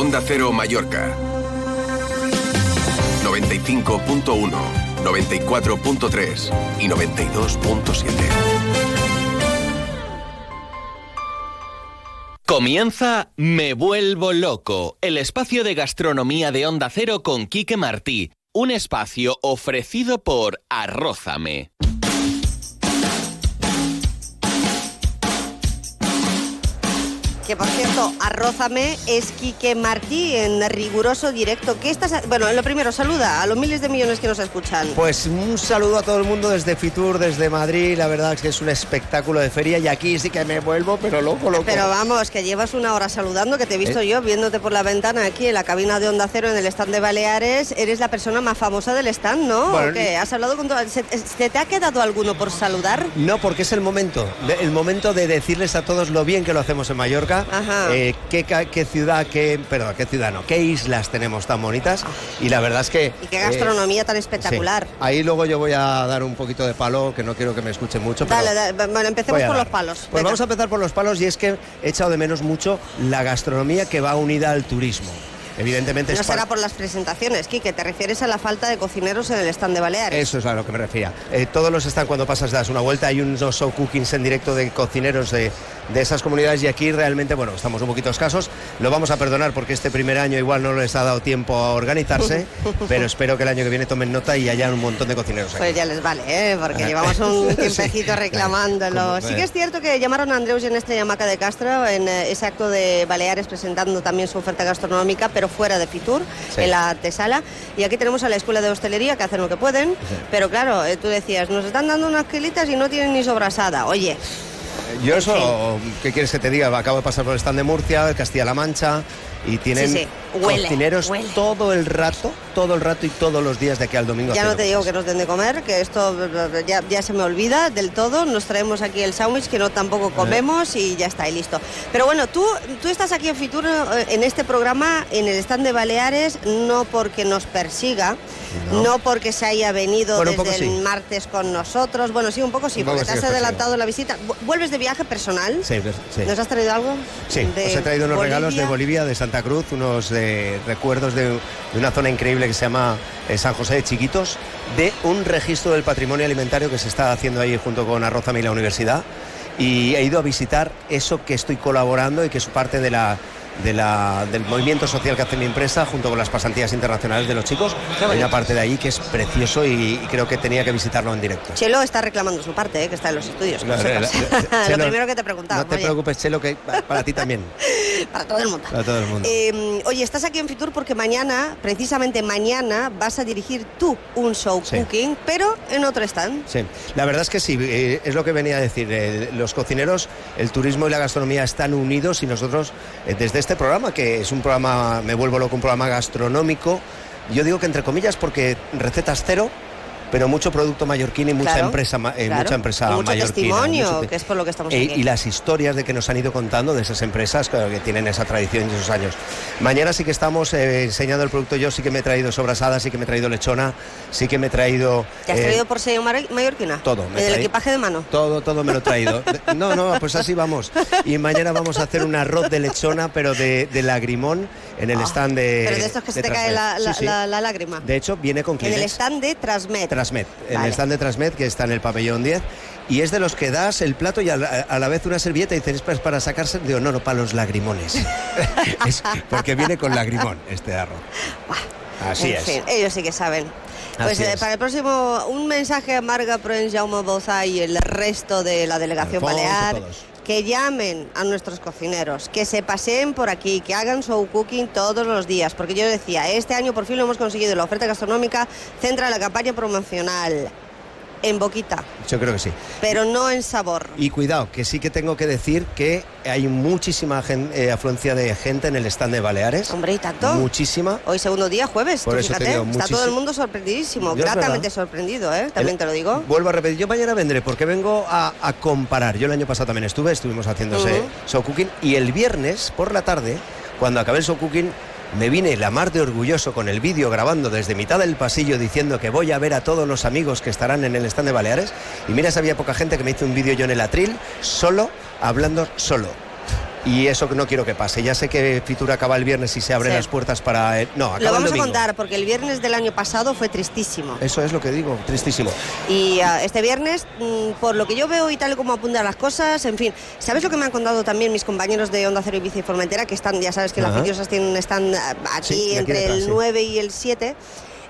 Onda Cero Mallorca. 95.1, 94.3 y 92.7. Comienza Me Vuelvo Loco, el espacio de gastronomía de Onda Cero con Quique Martí. Un espacio ofrecido por Arrózame. Que por cierto, arrózame es Quique Martí en riguroso directo. ¿Qué estás bueno, lo primero, saluda a los miles de millones que nos escuchan. Pues un saludo a todo el mundo desde Fitur, desde Madrid. La verdad es que es un espectáculo de feria y aquí sí que me vuelvo, pero loco, loco. Pero vamos, que llevas una hora saludando, que te he visto ¿Eh? yo viéndote por la ventana aquí en la cabina de Onda Cero en el stand de Baleares. Eres la persona más famosa del stand, ¿no? Bueno. ¿Has hablado con todo? ¿Se, se te ha quedado alguno por saludar? No, porque es el momento, el momento de decirles a todos lo bien que lo hacemos en Mallorca, Eh, qué, qué ciudad, qué, perdón, qué ciudad no, qué islas tenemos tan bonitas y la verdad es que... Y qué eh, gastronomía tan sí. espectacular. Ahí luego yo voy a dar un poquito de palo, que no quiero que me escuchen mucho. pero Dale, dale, bueno, empecemos por los palos. Pues Venga. vamos a empezar por los palos y es que he echado de menos mucho la gastronomía que va unida al turismo. Evidentemente No será por las presentaciones, Quique, te refieres a la falta de cocineros en el stand de Baleares. Eso es a lo que me refería. Eh, todos los están cuando pasas, das una vuelta, hay unos show cookings en directo de cocineros de, de esas comunidades y aquí realmente, bueno, estamos un poquito escasos. Lo vamos a perdonar porque este primer año igual no les ha dado tiempo a organizarse, pero espero que el año que viene tomen nota y haya un montón de cocineros aquí. Pues ya les vale, ¿eh? porque llevamos un Sí. tiempecito reclamándolo. Como- Sí que es cierto que llamaron a Andreus en este Yamaca de Castro en eh, ese acto de Baleares presentando también su oferta gastronómica, pero fuera de Fitur, Sí. en la Tesala. Y aquí tenemos a la Escuela de Hostelería que hacen lo que pueden, pero claro, eh, tú decías, nos están dando unas quilitas y no tienen ni sobrasada. Oye, Yo en eso, ¿qué quieres que te diga? Acabo de pasar por el stand de Murcia, Castilla-La Mancha y tienen Sí, sí, huele, cocineros huele. todo el rato, todo el rato y todos los días de aquí al domingo. Ya no te digo que nos den de comer, que esto eh, ya, ya se me olvida del todo. Nos traemos aquí el sándwich que no tampoco comemos y ya está, y listo. Pero bueno, tú, tú estás aquí en Fitur eh, en este programa, en el stand de Baleares, no porque nos persiga, no, No. porque se haya venido Bueno, desde el sí. martes con nosotros. Bueno, sí, un poco sí, Un poco porque te has adelantado la visita. Vu- ¿Vuelves de viaje personal? Sí, pues, sí. ¿Nos has traído algo? Sí, os he traído unos regalos de Bolivia? Bolivia, de Santa Cruz, unos eh, recuerdos de, una zona increíble que se llama eh, San José de Chiquitos, de un registro del patrimonio alimentario que se está haciendo ahí junto con Arrózame y la universidad. Y he ido a visitar eso que estoy colaborando y que es parte de la, de la- del movimiento social que hace mi empresa junto con las pasantías internacionales de los chicos. Hay una parte de ahí que es precioso y, y creo que tenía que visitarlo en directo. Chelo está reclamando su parte, eh, que está en los estudios. la- sepas. la- lo primero que te preguntaba. No te preocupes, Chelo, que pa- para ti también. Para todo el mundo. Para todo el mundo. Eh, oye, estás aquí en Fitur porque mañana, precisamente mañana, vas a dirigir tú un show Sí. cooking, pero en otro stand. Sí, la verdad es que sí, eh, es lo que venía a decir. los cocineros, el turismo y la gastronomía están unidos y nosotros, eh, desde este programa, que es un programa, me vuelvo loco, un programa gastronómico, yo digo que entre comillas porque recetas cero, pero mucho producto mallorquín y mucha Claro, empresa, eh, claro. mucha empresa Y mucho mallorquina. testimonio, mucho que es por lo que estamos Eh, aquí. y las historias de que nos han ido contando de esas empresas claro, que tienen esa tradición y esos años. Mañana sí que estamos eh, enseñando el producto. Yo sí que me he traído sobrasada, sí que me he traído lechona, sí que me he traído... ¿Te has eh, traído por sello mallorquina? todo, me ¿En el equipaje de mano? todo, todo me lo he traído. No, no, pues así vamos. Y mañana vamos a hacer un arroz de lechona, pero de, de lagrimón, en el Ah, stand de. Pero de estos que se te cae la, la- Sí, sí. la- la lágrima. De hecho, viene con en el Kleenex. stand de Transmet. Transmed, en Vale. el stand de Transmed, que está en el pabellón 10. Y es de los que das el plato y a la, a la vez una servilleta y dices, "Es para- sacarse. Digo, no, no, para los lagrimones. Es porque viene con lagrimón este arroz. Así en es. fin, ellos sí que saben. Pues eh, para el próximo, un mensaje a Marga Proens, Jaume Boza y el resto de la delegación Alfonso, balear. todos. Que llamen a nuestros cocineros, que se paseen por aquí, que hagan show cooking todos los días. Porque yo decía, este año por fin lo hemos conseguido. La oferta gastronómica centra la campaña promocional en boquita, Yo creo que sí. pero no en sabor. Y cuidado, que sí que tengo que decir que hay muchísima eh, afluencia de gente en el stand de Baleares. Hombre, y tanto. Muchísima. Hoy segundo día, jueves, Por tú eso te fíjate, digo, está todo el mundo sorprendidísimo, Yo gratamente sorprendido, ¿eh? También El- te lo digo. Vuelvo a repetir, yo mañana vendré porque vengo a, a comparar. Yo el año pasado también estuve, estuvimos Ujú. show cooking y el viernes por la tarde, cuando acabé el show cooking, me vine la mar de orgulloso con el vídeo grabando desde mitad del pasillo diciendo que voy a ver a todos los amigos que estarán en el stand de Baleares. Y mira, había poca gente que me hizo un vídeo yo en el atril, solo, hablando solo. Y eso no quiero que pase. Ya sé que Fitur acaba el viernes y se abren Sí. las puertas para... el- No, acaba Lo el vamos a contar porque el viernes del año pasado fue tristísimo. Eso es lo que digo, tristísimo. Y ah, este viernes, mm, por lo que yo veo y tal como apuntan las cosas, en fin, ¿sabes lo que me han contado también mis compañeros de Onda Cero y Bici Formentera? Que están, ya sabes que las Ajá. viciosas tienen, están ah, aquí Sí, entre detrás, el sí. 9 y el 7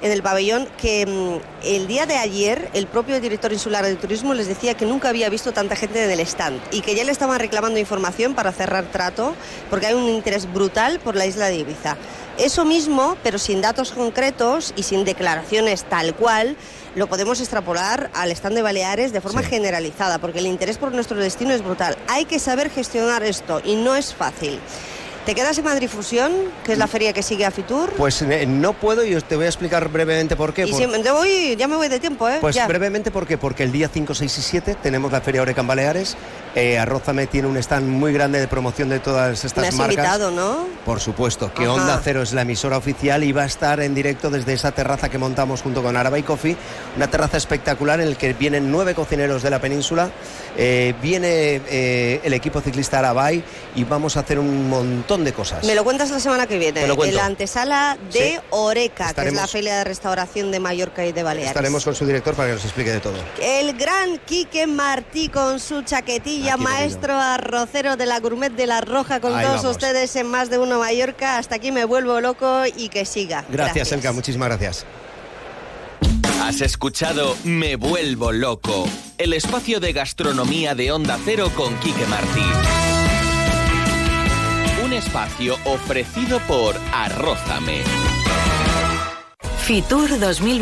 en el pabellón, que mm, el día de ayer el propio director insular de turismo les decía que nunca había visto tanta gente en el stand y que ya le estaban reclamando información para cerrar trato porque hay un interés brutal por la isla de Ibiza. Eso mismo, pero sin datos concretos y sin declaraciones tal cual, lo podemos extrapolar al stand de Baleares de forma Sí. generalizada, porque el interés por nuestro destino es brutal. Hay que saber gestionar esto y no es fácil. ¿Te quedas en Madrid Fusión, que es la feria que sigue a Fitur? Pues eh, no puedo y te voy a explicar brevemente por qué. y Por- te voy, ya me voy de tiempo, ¿eh? Pues Ya. brevemente, ¿por qué? Porque el día 5, 6 y 7 tenemos la Feria Oreca en Baleares. Eh, Arrózame tiene un stand muy grande de promoción de todas estas Me has marcas. invitado, ¿no? Por supuesto, que Ajá. Onda Cero es la emisora oficial y va a estar en directo desde esa terraza que montamos junto con Araba y Coffee, una terraza espectacular en la que vienen nueve cocineros de la península, eh, viene eh, el equipo ciclista Arabay y vamos a hacer un montón de cosas. Me lo cuentas la semana que viene, en la antesala de Sí. Oreca, que es la feria de restauración de Mallorca y de Baleares. Estaremos con su director para que nos explique de todo. El gran Quique Martí con su chaquetilla, Aquí maestro arrocero de la Gourmet de la Roja, con Ahí todos vamos. ustedes en Más de Uno Mallorca. Hasta aquí me vuelvo loco y que siga. Gracias, Elka, muchísimas gracias. Has escuchado Me vuelvo loco, el espacio de gastronomía de Onda Cero con Quique Martí. Espacio ofrecido por Arrózame. Fitur 2020.